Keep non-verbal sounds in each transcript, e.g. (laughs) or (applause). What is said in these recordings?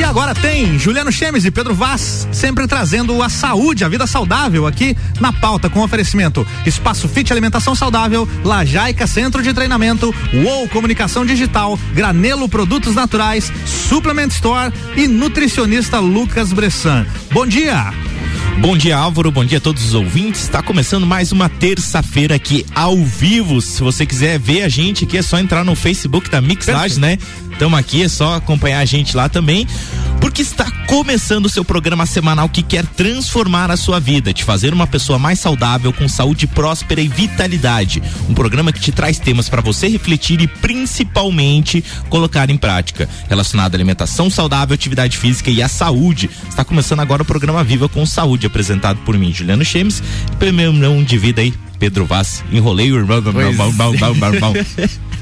E agora tem Juliano Chemes e Pedro Vaz, sempre trazendo a saúde, a vida saudável aqui na pauta com oferecimento Espaço Fit Alimentação Saudável, Lajaica Centro de Treinamento, UOL Comunicação Digital, Granelo Produtos Naturais, Suplement Store e nutricionista Lucas Bressan. Bom dia! Bom dia, Álvaro. Bom dia a todos os ouvintes. Está começando mais uma terça-feira aqui ao vivo. Se você quiser ver a gente aqui, é só entrar no Facebook da Mixlage, né? Estamos aqui, é só acompanhar a gente lá também, porque está começando o seu programa semanal que quer transformar a sua vida, te fazer uma pessoa mais saudável, com saúde próspera e vitalidade. Um programa que te traz temas para você refletir e principalmente colocar em prática, relacionado à alimentação saudável, atividade física e à saúde. Está começando agora o programa Viva com Saúde, apresentado por mim, Juliano Chemes, e meu não de vida aí, Pedro Vaz. Enrolei o irmão, irmão, irmão, irmão.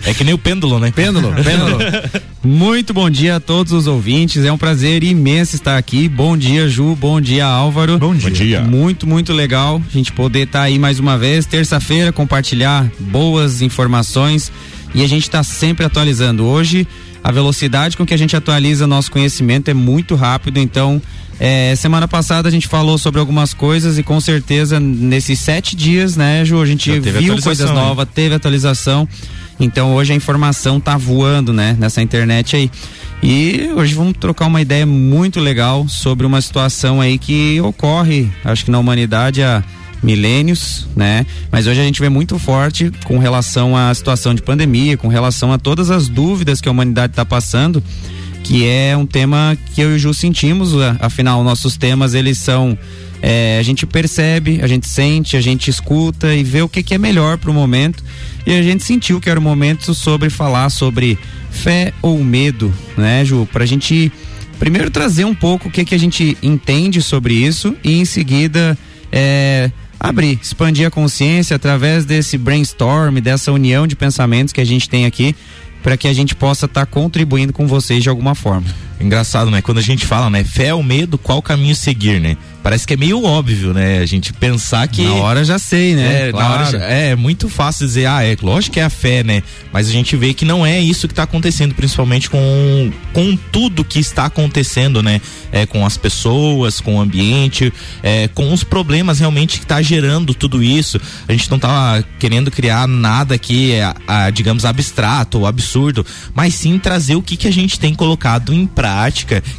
É que nem o pêndulo, né? Pêndulo, pêndulo. (laughs) Muito bom dia a todos os ouvintes. É um prazer imenso estar aqui. Bom dia, Ju. Bom dia, Álvaro. Bom dia. Bom dia. Muito, muito legal a gente poder estar tá aí mais uma vez, terça-feira, compartilhar boas informações e a gente está sempre atualizando. Hoje, a velocidade com que a gente atualiza nosso conhecimento é muito rápido, então. É, semana passada a gente falou sobre algumas coisas e com certeza nesses sete dias, né, Ju, a gente viu coisas novas, teve atualização. Então hoje a informação tá voando, né, nessa internet aí. E hoje vamos trocar uma ideia muito legal sobre uma situação aí que ocorre, acho que na humanidade há milênios, né? Mas hoje a gente vê muito forte com relação à situação de pandemia, com relação a todas as dúvidas que a humanidade está passando, que é um tema que eu e o Ju sentimos, afinal nossos temas eles são é, a gente percebe, a gente sente, a gente escuta e vê o que, que é melhor para o momento. E a gente sentiu que era o momento sobre falar sobre fé ou medo, né, Ju? Para a gente primeiro trazer um pouco o que, que a gente entende sobre isso e em seguida é, abrir, expandir a consciência através desse brainstorm, dessa união de pensamentos que a gente tem aqui para que a gente possa estar tá contribuindo com vocês de alguma forma. Engraçado, né? Quando a gente fala, né? Fé ou medo, qual caminho seguir, né? Parece que é meio óbvio, né? A gente pensar que. Na hora já sei, né? É, claro. na hora já, é, é muito fácil dizer, ah, é lógico que é a fé, né? Mas a gente vê que não é isso que está acontecendo, principalmente com, com tudo que está acontecendo, né? É, com as pessoas, com o ambiente, é, com os problemas realmente que está gerando tudo isso. A gente não tá querendo criar nada aqui, é, digamos, abstrato ou absurdo, mas sim trazer o que, que a gente tem colocado em prática,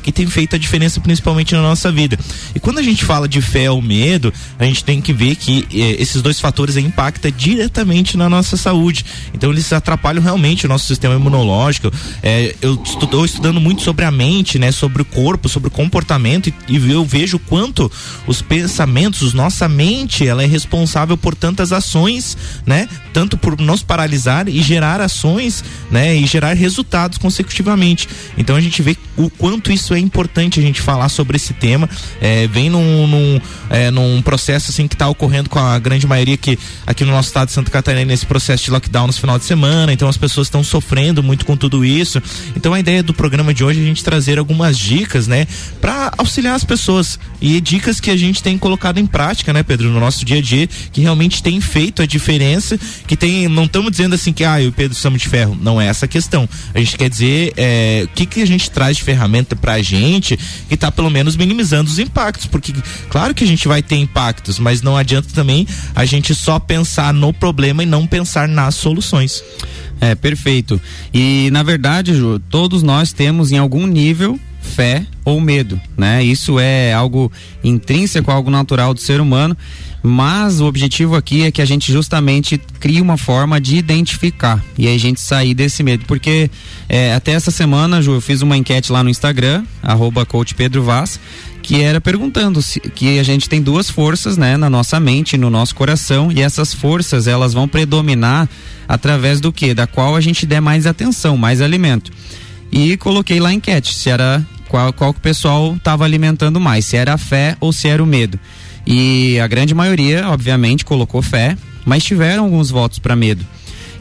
que tem feito a diferença principalmente na nossa vida. E quando a gente fala de fé ou medo, a gente tem que ver que eh, esses dois fatores impactam diretamente na nossa saúde. Então eles atrapalham realmente o nosso sistema imunológico. Eh, eu estou estudando muito sobre a mente, né, sobre o corpo, sobre o comportamento e, e eu vejo quanto os pensamentos, nossa mente, ela é responsável por tantas ações, né, tanto por nos paralisar e gerar ações, né, e gerar resultados consecutivamente. Então a gente vê o quanto isso é importante a gente falar sobre esse tema. É, vem num, num, é, num processo assim que está ocorrendo com a grande maioria que aqui no nosso estado de Santa Catarina nesse processo de lockdown no final de semana. Então as pessoas estão sofrendo muito com tudo isso. Então a ideia do programa de hoje é a gente trazer algumas dicas, né, para auxiliar as pessoas e dicas que a gente tem colocado em prática, né, Pedro, no nosso dia a dia, que realmente tem feito a diferença, que tem, não estamos dizendo assim que ah, o Pedro estamos de ferro, não é essa a questão. A gente quer dizer é, o que que a gente traz de ferramenta pra gente que tá pelo menos minimizando os impactos, porque claro que a gente vai ter impactos, mas não adianta também a gente só pensar no problema e não pensar nas soluções. É, perfeito. E na verdade, Ju, todos nós temos em algum nível fé ou medo, né? Isso é algo intrínseco, algo natural do ser humano, mas o objetivo aqui é que a gente justamente crie uma forma de identificar e aí a gente sair desse medo, porque é, até essa semana, Ju, eu fiz uma enquete lá no Instagram, arroba que era perguntando se, que a gente tem duas forças, né, na nossa mente, no nosso coração, e essas forças elas vão predominar através do que? Da qual a gente der mais atenção, mais alimento. E coloquei lá a enquete se era qual, qual que o pessoal estava alimentando mais, se era a fé ou se era o medo. E a grande maioria, obviamente, colocou fé, mas tiveram alguns votos para medo.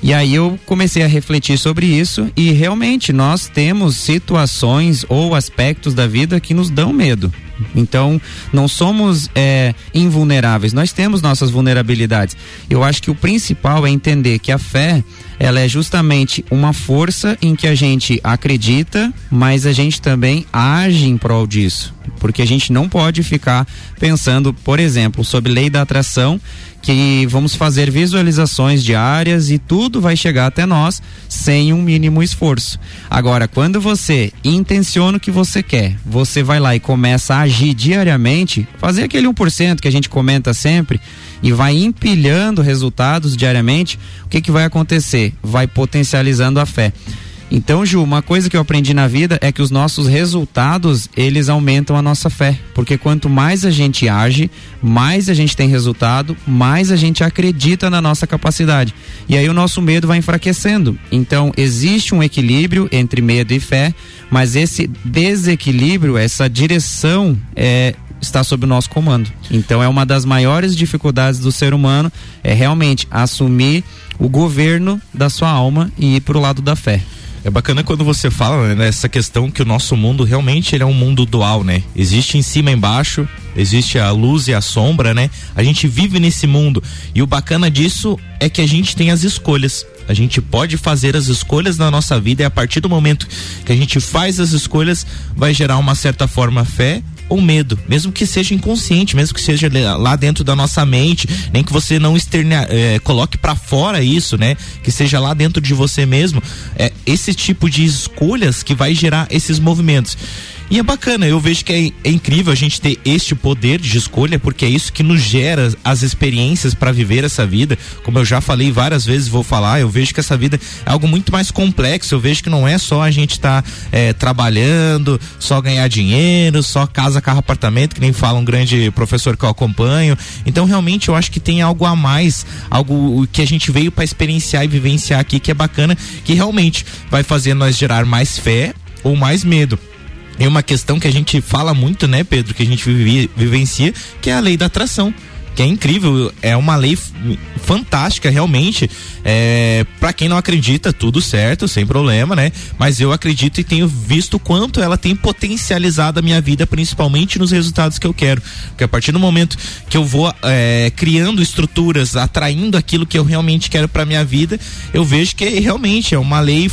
E aí eu comecei a refletir sobre isso e realmente nós temos situações ou aspectos da vida que nos dão medo, Então, não somos é, invulneráveis, nós temos nossas vulnerabilidades. Eu acho que o principal é entender que a fé, ela é justamente uma força em que a gente acredita, mas a gente também age em prol disso. Porque a gente não pode ficar pensando, por exemplo, sobre lei da atração que vamos fazer visualizações diárias e tudo vai chegar até nós sem um mínimo esforço. Agora, quando você intenciona o que você quer, você vai lá e começa a agir diariamente, fazer aquele 1% que a gente comenta sempre e vai empilhando resultados diariamente, o que que vai acontecer? Vai potencializando a fé. Então, Ju, uma coisa que eu aprendi na vida é que os nossos resultados, eles aumentam a nossa fé. Porque quanto mais a gente age, mais a gente tem resultado, mais a gente acredita na nossa capacidade. E aí o nosso medo vai enfraquecendo. Então, existe um equilíbrio entre medo e fé, mas esse desequilíbrio, essa direção é está sob o nosso comando. Então é uma das maiores dificuldades do ser humano é realmente assumir o governo da sua alma e ir para o lado da fé. É bacana quando você fala né, nessa questão que o nosso mundo realmente ele é um mundo dual, né? Existe em cima e embaixo, existe a luz e a sombra, né? A gente vive nesse mundo e o bacana disso é que a gente tem as escolhas. A gente pode fazer as escolhas na nossa vida e a partir do momento que a gente faz as escolhas vai gerar uma certa forma fé ou medo, mesmo que seja inconsciente, mesmo que seja lá dentro da nossa mente, nem que você não externe, é, coloque para fora isso, né? Que seja lá dentro de você mesmo, é esse tipo de escolhas que vai gerar esses movimentos. E é bacana, eu vejo que é, é, incrível a gente ter este poder de escolha, porque é isso que nos gera as experiências para viver essa vida. Como eu já falei várias vezes, vou falar, eu vejo que essa vida é algo muito mais complexo. Eu vejo que não é só a gente estar tá, é, trabalhando, só ganhar dinheiro, só casa, carro, apartamento, que nem fala um grande professor que eu acompanho. Então, realmente, eu acho que tem algo a mais, algo que a gente veio para experienciar e vivenciar aqui, que é bacana, que realmente vai fazer nós gerar mais fé ou mais medo é uma questão que a gente fala muito, né, Pedro, que a gente vive, vivencia, que é a lei da atração que é incrível, é uma lei fantástica realmente. É, para quem não acredita, tudo certo, sem problema, né? Mas eu acredito e tenho visto quanto ela tem potencializado a minha vida, principalmente nos resultados que eu quero. Porque a partir do momento que eu vou é, criando estruturas, atraindo aquilo que eu realmente quero para minha vida, eu vejo que realmente é uma lei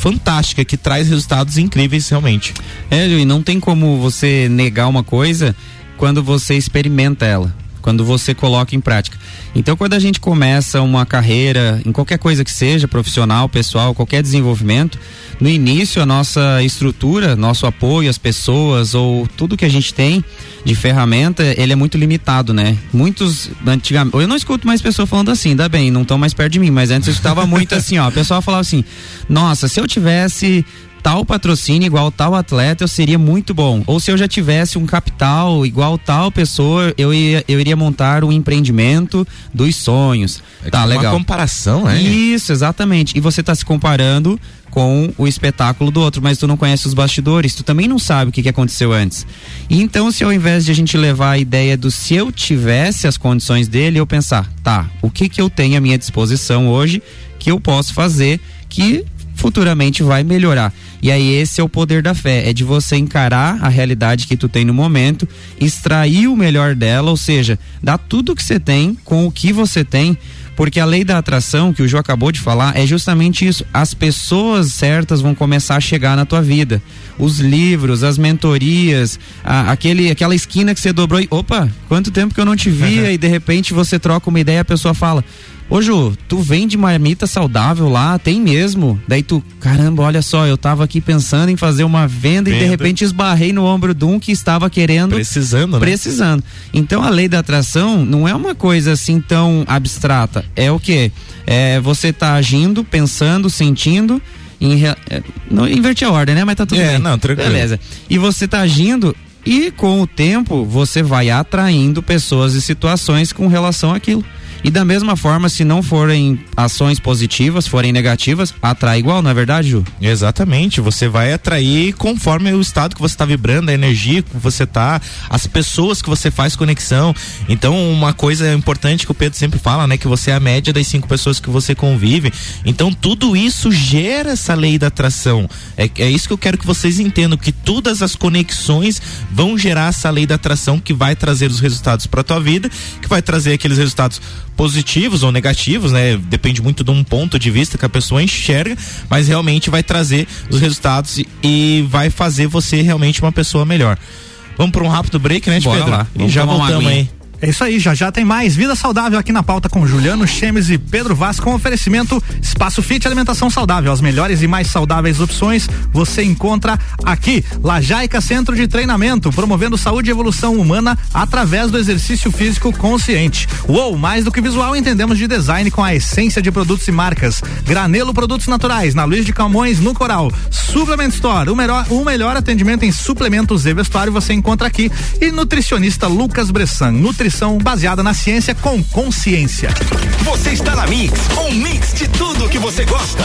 fantástica que traz resultados incríveis realmente. É, e não tem como você negar uma coisa quando você experimenta ela, quando você coloca em prática. Então, quando a gente começa uma carreira, em qualquer coisa que seja, profissional, pessoal, qualquer desenvolvimento, no início a nossa estrutura, nosso apoio às pessoas ou tudo que a gente tem de ferramenta, ele é muito limitado, né? Muitos, antigamente, eu não escuto mais pessoas falando assim, ainda bem, não estão mais perto de mim, mas antes eu escutava muito assim, ó, a pessoa falava assim, nossa, se eu tivesse tal patrocínio igual tal atleta, eu seria muito bom. Ou se eu já tivesse um capital igual tal pessoa, eu, ia, eu iria montar um empreendimento dos sonhos. É tá, legal. Uma comparação, né? Isso, exatamente. E você está se comparando com o espetáculo do outro, mas tu não conhece os bastidores, tu também não sabe o que, que aconteceu antes. E então, se ao invés de a gente levar a ideia do se eu tivesse as condições dele, eu pensar, tá, o que que eu tenho à minha disposição hoje que eu posso fazer que futuramente vai melhorar. E aí esse é o poder da fé, é de você encarar a realidade que tu tem no momento, extrair o melhor dela, ou seja, dar tudo que você tem com o que você tem, porque a lei da atração que o João acabou de falar é justamente isso. As pessoas certas vão começar a chegar na tua vida. Os livros, as mentorias, a, aquele, aquela esquina que você dobrou e, opa, quanto tempo que eu não te via (laughs) e de repente você troca uma ideia e a pessoa fala: Ô Ju, tu vende marmita saudável lá? Tem mesmo? Daí tu, caramba, olha só, eu tava aqui pensando em fazer uma venda, venda. e de repente esbarrei no ombro de um que estava querendo. Precisando, né? Precisando. Então a lei da atração não é uma coisa assim tão abstrata. É o que? É você tá agindo, pensando, sentindo. Em, é, não inverti a ordem, né? Mas tá tudo é, bem. Não, tranquilo. Beleza. E você tá agindo e com o tempo você vai atraindo pessoas e situações com relação àquilo. E da mesma forma, se não forem ações positivas, forem negativas, atrai igual, não é verdade, Ju? Exatamente. Você vai atrair conforme o estado que você está vibrando, a energia que você tá, as pessoas que você faz conexão. Então, uma coisa importante que o Pedro sempre fala, né? Que você é a média das cinco pessoas que você convive. Então, tudo isso gera essa lei da atração. É, é isso que eu quero que vocês entendam, que todas as conexões vão gerar essa lei da atração que vai trazer os resultados para tua vida, que vai trazer aqueles resultados positivos ou negativos, né? Depende muito de um ponto de vista que a pessoa enxerga, mas realmente vai trazer os resultados e, vai fazer você realmente uma pessoa melhor. Vamos para um rápido break, né, Bora Pedro? lá. E já voltamos aí. É isso aí, já já tem mais Vida Saudável aqui na pauta com Juliano Chemes e Pedro Vaz com oferecimento Espaço Fit Alimentação Saudável. As melhores e mais saudáveis opções você encontra aqui. Lajaica Centro de Treinamento, promovendo saúde e evolução humana através do exercício físico consciente. Uou, mais do que visual, entendemos de design com a essência de produtos e marcas. Granelo Produtos Naturais, na Luiz de Camões, no Coral. Suplement Store, o melhor, o melhor atendimento em suplementos e vestuário você encontra aqui. E nutricionista Lucas Bressan, nutrição baseada na ciência com consciência. Você está na Mix, um mix de tudo que você gosta.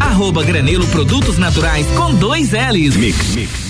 arroba Granelo Produtos Naturais com dois L's.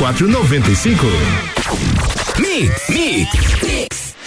9495. Mix, mix.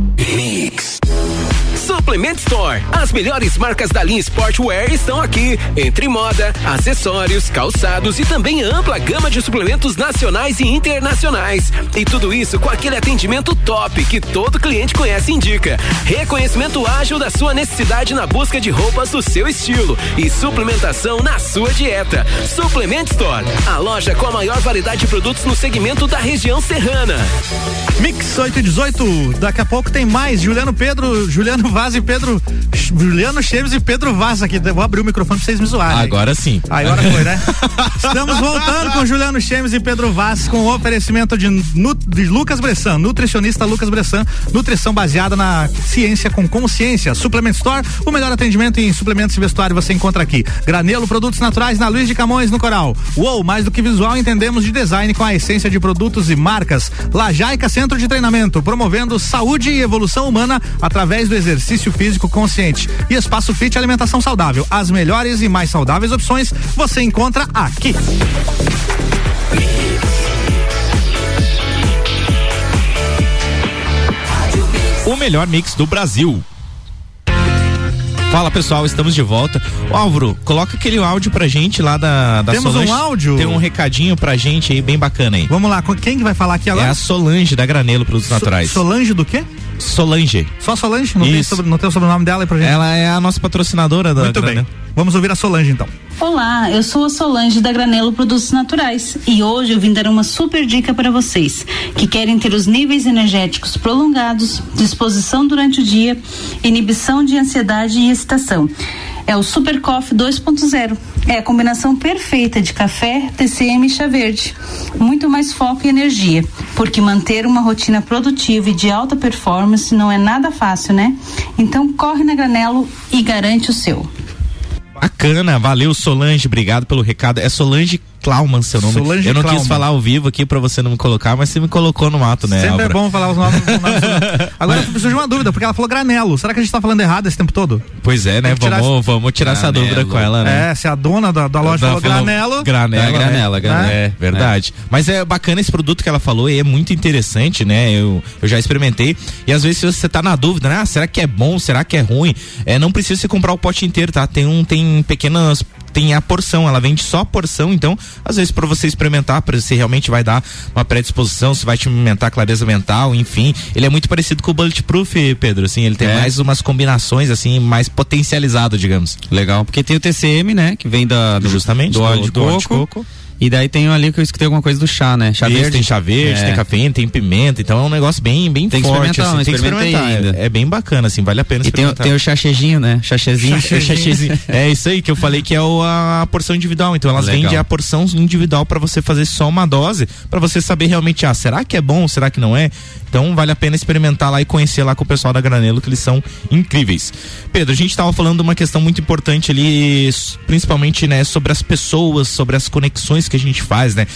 Mix. Suplement Store. As melhores marcas da linha Sportwear estão aqui. Entre moda, acessórios, calçados e também ampla gama de suplementos nacionais e internacionais. E tudo isso com aquele atendimento top que todo cliente conhece e indica. Reconhecimento ágil da sua necessidade na busca de roupas do seu estilo e suplementação na sua dieta. Suplement Store, a loja com a maior variedade de produtos no segmento da região serrana. Mix 8 e 18, daqui a pouco tem mais. Juliano Pedro, Juliano Vaz e Pedro. Juliano Cheves e Pedro Vaz aqui. Vou abrir o microfone pra vocês me zoarem. Agora sim. Agora foi, né? (laughs) Estamos voltando com Juliano Chemes e Pedro Vaz com o oferecimento de, de Lucas Bressan, nutricionista Lucas Bressan, nutrição baseada na ciência com consciência. Suplement Store, o melhor atendimento em suplementos e vestuário você encontra aqui. Granelo, produtos naturais na Luiz de Camões, no Coral. Uou, mais do que visual, entendemos de design com a essência de produtos e marcas. Lajaica Centro de Treinamento, promovendo saúde e evolução humana através do exercício físico consciente. E Espaço Fit Alimentação Saudável. As melhores e mais saudáveis opções você encontra aqui. o melhor mix do Brasil. Fala pessoal, estamos de volta. Ô, Álvaro, coloca aquele áudio pra gente lá da, da Temos Solange. um áudio? Tem um recadinho pra gente aí, bem bacana aí. Vamos lá, com- quem que vai falar aqui É agora? a Solange da Granelo Produtos Naturais. Solange do quê? Solange. Só Solange? Não tem, sobre, não tem o sobrenome dela aí pra gente? Ela é a nossa patrocinadora da Muito bem. Granel. Vamos ouvir a Solange então. Olá, eu sou a Solange da Granelo Produtos Naturais e hoje eu vim dar uma super dica para vocês que querem ter os níveis energéticos prolongados, disposição durante o dia, inibição de ansiedade e excitação. É o Super Coffee 2.0. É a combinação perfeita de café, TCM e chá verde. Muito mais foco e energia, porque manter uma rotina produtiva e de alta performance não é nada fácil, né? Então corre na Granelo e garante o seu. Bacana, valeu Solange, obrigado pelo recado. É Solange Klauman, seu nome. Solange Eu não Klauman. quis falar ao vivo aqui pra você não me colocar, mas você me colocou no mato, né? Sempre Álvaro? é bom falar os nomes. os nomes. (laughs) Agora eu preciso de uma dúvida, porque ela falou granelo. Será que a gente tá falando errado esse tempo todo? Pois é, né? Que tirar Vamos, vamos tirar essa Granelo. dúvida com ela, né? É, se a dona da, da loja Ela falou granelo. Granela, É, né? granela, granela. É, verdade. Mas é bacana esse produto que ela falou e é muito interessante, né? Eu, eu já experimentei. E às vezes você tá na dúvida, né? Ah, será que é bom? Será que é ruim? É, não precisa você comprar o pote inteiro, tá? Tem um, tem pequenas tem a porção, ela vende só a porção, então, às vezes para você experimentar, para se realmente vai dar uma predisposição, se vai te aumentar clareza mental, enfim, ele é muito parecido com o Bulletproof, Pedro, assim, ele tem É. mais umas combinações assim, mais potencializado, digamos. Legal, porque tem o TCM, né? Que vem da, do, Justamente, do óleo de do óleo de coco. coco. E daí tem ali que eu escutei alguma coisa do chá, né? Chá Isso, verde. tem chá verde, É. tem cafeína, tem pimenta, então é um negócio bem, bem Tem forte, experimentar, assim, tem que experimentar. ainda. É, é bem bacana, assim, vale a pena E tem, o- experimentar. tem o chachezinho, né? Chachezinho. (laughs) Chachezinho. É isso aí que eu falei que é o- a porção individual. Então elas Legal. vendem a porção individual para você fazer só uma dose, para você saber realmente, ah, será que é bom, será que não é? Então vale a pena experimentar lá e conhecer lá com o pessoal da Granelo, que eles são incríveis. Pedro, a gente estava falando de uma questão muito importante ali, principalmente, né, sobre as pessoas, sobre as conexões que a gente faz, né?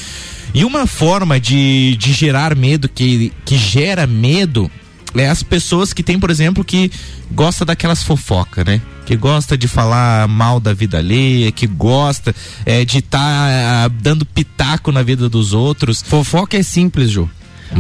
E uma forma de, de gerar medo, que, que gera medo, é as pessoas que tem, por exemplo, que gosta daquelas fofoca, né? Que gosta de falar mal da vida alheia, que gosta é, de estar dando pitaco na vida dos outros. Fofoca é simples, Ju.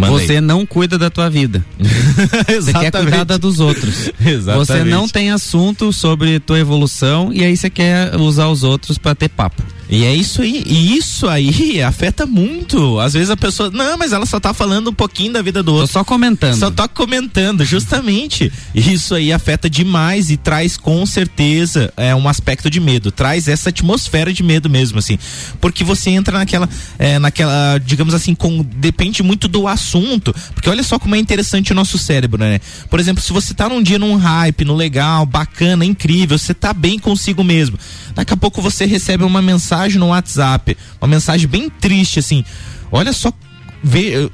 Você não cuida da tua vida. (laughs) Você quer cuidar da dos outros. Exatamente. Você não tem assunto sobre tua evolução e aí você quer usar os outros pra ter papo. E é isso aí, e isso aí (laughs) afeta muito. Às vezes a pessoa, não, mas ela só tá falando um pouquinho da vida do Tô outro. só comentando. Só tá comentando, justamente. Isso aí afeta demais e traz com certeza é, um aspecto de medo. Traz essa atmosfera de medo mesmo, assim. Porque você entra naquela, é, naquela, digamos assim, com, depende muito do assunto. Porque olha só como é interessante o nosso cérebro, né? Por exemplo, se você tá num dia num hype, no legal, bacana, incrível, você tá bem consigo mesmo. Daqui a pouco você recebe uma mensagem no WhatsApp, uma mensagem bem triste, assim. Olha só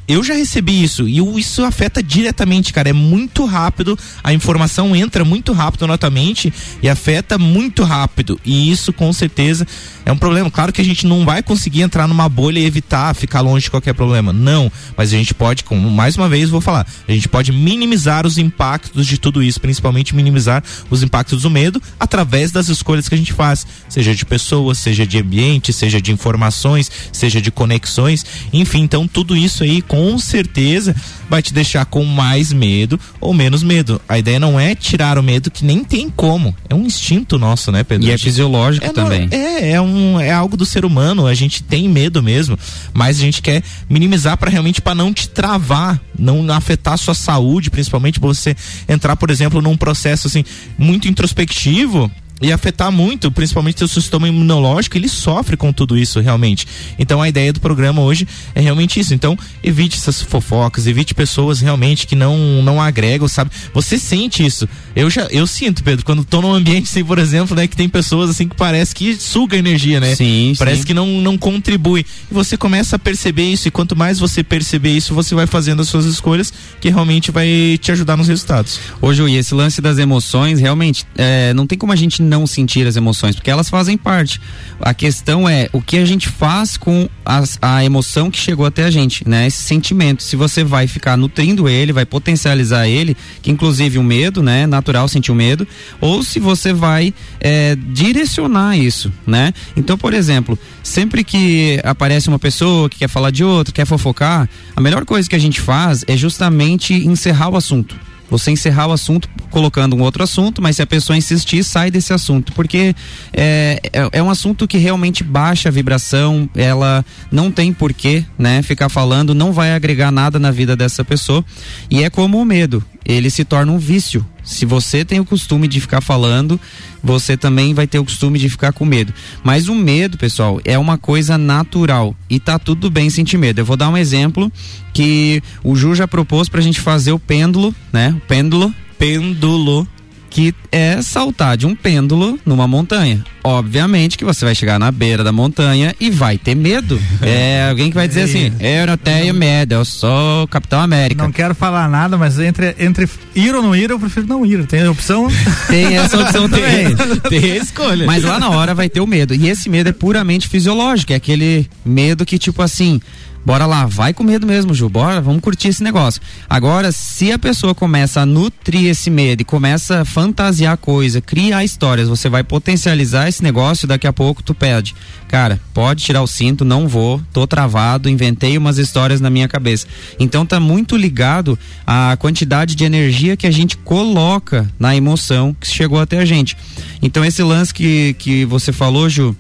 Eu- já recebi isso e isso afeta diretamente, cara. É muito rápido, a informação entra muito rápido na tua mente e afeta muito rápido. E isso com certeza é um problema. Claro que a gente não vai conseguir entrar numa bolha e evitar ficar longe de qualquer problema. Não, mas a gente pode, como mais uma vez vou falar, a gente pode minimizar os impactos de tudo isso, principalmente minimizar os impactos do medo através das escolhas que a gente faz, seja de pessoas, seja de ambiente, seja de informações, seja de conexões, enfim, então tudo isso aí com certeza vai te deixar com mais medo ou menos medo. A ideia não é tirar o medo que nem tem como, é um instinto nosso, né, Pedro? E é fisiológico é, também. não, é, é, um, é algo do ser humano, a gente tem medo mesmo, mas a gente quer minimizar para realmente para não te travar, não afetar a sua saúde, principalmente você entrar, por exemplo, num processo assim muito introspectivo e afetar muito, principalmente seu sistema imunológico, ele sofre com tudo isso realmente. Então a ideia do programa hoje é realmente isso. Então evite essas fofocas, evite pessoas realmente que não não agregam, sabe? Você sente isso. Eu já eu sinto, Pedro, quando tô num ambiente assim, por exemplo, né, que tem pessoas assim que parece que suga energia, né? Sim, Parece sim. que não não contribui. E você começa a perceber isso e quanto mais você perceber isso, você vai fazendo as suas escolhas que realmente vai te ajudar nos resultados. Ô Ju, e esse lance das emoções, realmente, é, não tem como a gente não sentir as emoções, porque elas fazem parte. A questão é o que a gente faz com as- a emoção que chegou até a gente, né? Esse sentimento. Se você vai ficar nutrindo ele, vai potencializar ele, que inclusive o medo, né? Natural sentir o medo, ou se você vai é, direcionar isso, né? Então, por exemplo, sempre que aparece uma pessoa que quer falar de outra, quer fofocar, a melhor coisa que a gente faz é justamente encerrar o assunto você encerrar o assunto colocando um outro assunto, mas se a pessoa insistir, sai desse assunto, porque é, é, é um assunto que realmente baixa a vibração, ela não tem porquê, né, ficar falando, não vai agregar nada na vida dessa pessoa, e é como o medo, ele se torna um vício. Se você tem o costume de ficar falando, você também vai ter o costume de ficar com medo. Mas o medo, pessoal, é uma coisa natural e tá tudo bem sentir medo. Eu vou dar um exemplo que o Ju já propôs pra gente fazer o pêndulo, né? O pêndulo. Pêndulo que é saltar de um pêndulo numa montanha. Obviamente que você vai chegar na beira da montanha e vai ter medo. É alguém que vai dizer assim: (laughs) eu não tenho medo, eu sou Capitão América. Não quero falar nada, mas entre, entre ir ou não ir, eu prefiro não ir. Tem a opção? (laughs) Tem essa opção (laughs) também. Tem a escolha. Mas lá na hora vai ter o medo. E esse medo é puramente fisiológico, é aquele medo que, tipo assim, Bora lá, vai com medo mesmo, Ju. Bora, vamos curtir esse negócio. Agora, se a pessoa começa a nutrir esse medo e começa a fantasiar coisa, criar histórias, você vai potencializar esse negócio, daqui a pouco tu pede. Cara, pode tirar o cinto, não vou, tô travado, inventei umas histórias na minha cabeça. Então tá muito ligado à quantidade de energia que a gente coloca na emoção que chegou até a gente. Então esse lance que, que você falou, Ju,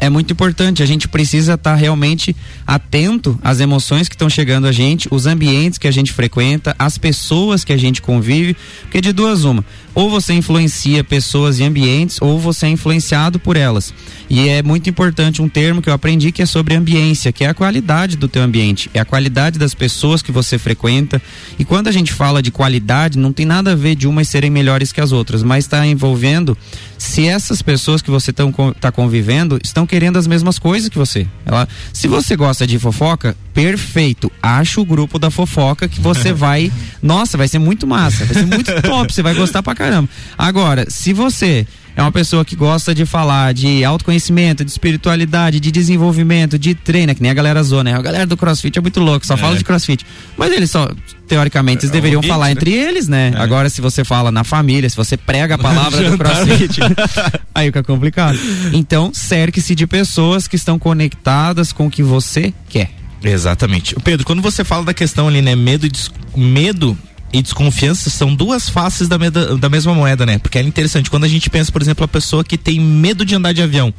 é muito importante. A gente precisa estar tá realmente atento às emoções que estão chegando a gente, os ambientes que a gente frequenta, as pessoas que a gente convive, porque de duas uma, ou você influencia pessoas e ambientes, ou você é influenciado por elas. E é muito importante um termo que eu aprendi que é sobre ambiência, que é a qualidade do teu ambiente, é a qualidade das pessoas que você frequenta. E quando a gente fala de qualidade, não tem nada a ver de umas serem melhores que as outras, mas está envolvendo se essas pessoas que você está convivendo estão querendo as mesmas coisas que você. Ela, se você gosta de fofoca, perfeito. Acha o grupo da fofoca que você (laughs) vai. Nossa, vai ser muito massa, vai ser muito top, você vai gostar pra caramba. Agora, se você é uma pessoa que gosta de falar de autoconhecimento, de espiritualidade, de desenvolvimento, de treino, é que nem a galera zona, né? A galera do CrossFit é muito louco, só é. fala de CrossFit. Mas eles só, teoricamente, eles é, deveriam falar né? entre eles, né? É. Agora, se você fala na família, se você prega a (laughs) palavra do CrossFit, (laughs) aí fica complicado. Então, cerque-se de pessoas que estão conectadas com o que você quer. Exatamente. Pedro, quando você fala da questão ali, né? Medo, medo e desconfiança são duas faces da, meda, da mesma moeda, né? Porque é interessante. Quando a gente pensa, por exemplo, a pessoa que tem medo de andar de avião.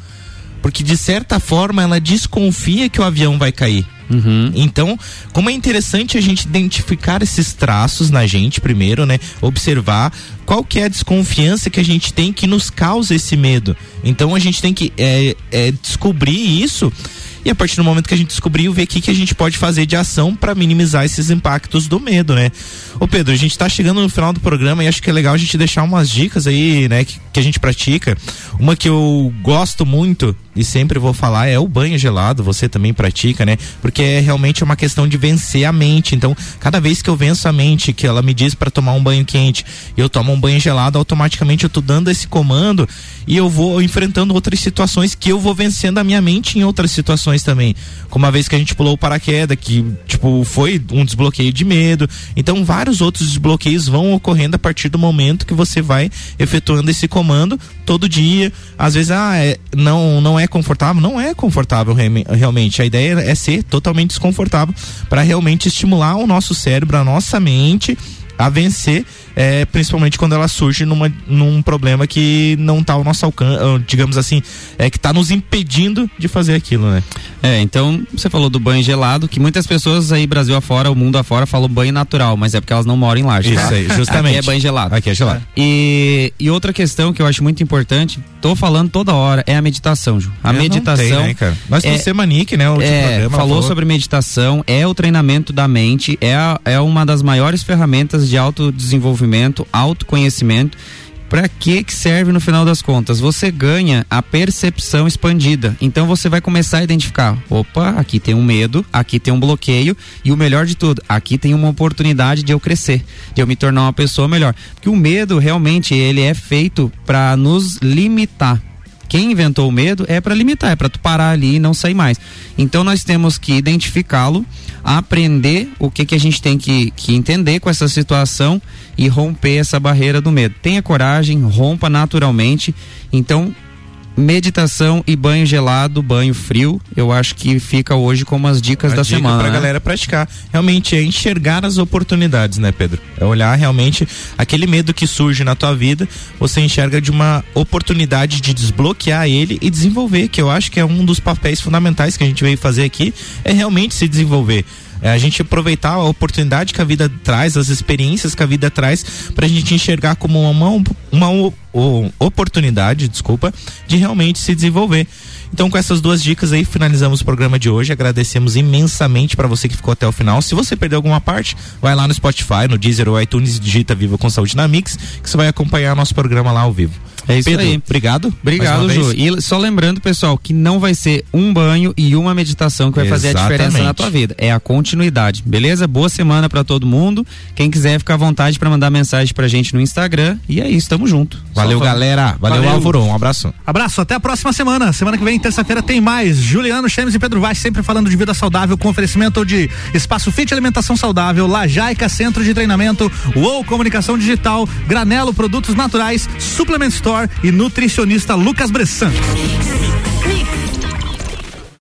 Porque de certa forma ela desconfia que o avião vai cair. Uhum. Então, como é interessante a gente identificar esses traços na gente primeiro, né? Observar qual que é a desconfiança que a gente tem que nos causa esse medo. Então a gente tem que é, é, descobrir isso e a partir do momento que a gente descobriu, ver o que, que a gente pode fazer de ação para minimizar esses impactos do medo, né? Ô Pedro, a gente está chegando no final do programa e acho que é legal a gente deixar umas dicas aí, né, que, que a gente pratica. Uma que eu gosto muito e sempre vou falar é o banho gelado, você também pratica, né? Porque é realmente uma questão de vencer a mente. Então, cada vez que eu venço a mente, que ela me diz para tomar um banho quente, eu tomo um banho gelado, automaticamente eu tô dando esse comando e eu vou enfrentando outras situações que eu vou vencendo a minha mente em outras situações também. Como uma vez que a gente pulou o paraquedas, que tipo foi um desbloqueio de medo. Então, vários outros desbloqueios vão ocorrendo a partir do momento que você vai efetuando esse comando todo dia. Às vezes, ah, é, não não é confortável? Não é confortável realmente. A ideia é ser totalmente desconfortável para realmente estimular o nosso cérebro, a nossa mente a vencer é, principalmente quando ela surge numa, num problema que não está ao nosso alcance, digamos assim, é que está nos impedindo de fazer aquilo, né? É, então você falou do banho gelado, que muitas pessoas aí Brasil afora, o mundo afora falam banho natural, mas é porque elas não moram em laje. Isso tá? aí, justamente. Aqui é banho gelado. Aqui é gelado. E, e outra questão que eu acho muito importante, tô falando toda hora, é a meditação, Ju. A eu meditação. Tem, né, cara? Mas é, você Manique, né? O é, programa, falou, falou sobre meditação, é o treinamento da mente, é, a, é uma das maiores ferramentas de autodesenvolvimento desenvolvimento, autoconhecimento. Para que que serve no final das contas? Você ganha a percepção expandida. Então você vai começar a identificar, opa, aqui tem um medo, aqui tem um bloqueio e o melhor de tudo, aqui tem uma oportunidade de eu crescer, de eu me tornar uma pessoa melhor. Porque o medo realmente ele é feito para nos limitar. Quem inventou o medo é para limitar, é para tu parar ali e não sair mais. Então nós temos que identificá-lo, aprender o que que a gente tem que, que entender com essa situação e romper essa barreira do medo. Tenha coragem, rompa naturalmente. Então meditação e banho gelado, banho frio, eu acho que fica hoje como as dicas A da dica semana. Pra né? galera praticar. Realmente é enxergar as oportunidades, né, Pedro? É olhar realmente aquele medo que surge na tua vida, você enxerga de uma oportunidade de desbloquear ele e desenvolver, que eu acho que é um dos papéis fundamentais que a gente veio fazer aqui, é realmente se desenvolver É a gente aproveitar a oportunidade que a vida traz, as experiências que a vida traz, para a gente enxergar como uma, uma, uma oportunidade, desculpa, de realmente se desenvolver. Então, com essas duas dicas aí, finalizamos o programa de hoje. Agradecemos imensamente para você que ficou até o final. Se você perdeu alguma parte, vai lá no Spotify, no Deezer ou iTunes digita Viva com Saúde na Mix, que você vai acompanhar nosso programa lá ao vivo. É isso Pedro, aí. Obrigado. Obrigado, Ju. E só lembrando, pessoal, que não vai ser um banho e uma meditação que vai fazer a diferença na tua vida. É a continuidade, beleza? Boa semana para todo mundo. Quem quiser ficar à vontade para mandar mensagem pra gente no Instagram. E é isso, tamo junto. Valeu, galera. Valeu, Valeu. Álvaro. Um abraço. Abraço, até a próxima semana. Semana que vem, terça-feira, tem mais. Juliano Chemes e Pedro Vaz sempre falando de vida saudável com oferecimento de Espaço Fit Alimentação Saudável, Lajaica Centro de Treinamento, UOL Comunicação Digital, Granelo Produtos Naturais, Suplement Store e nutricionista Lucas Bressan.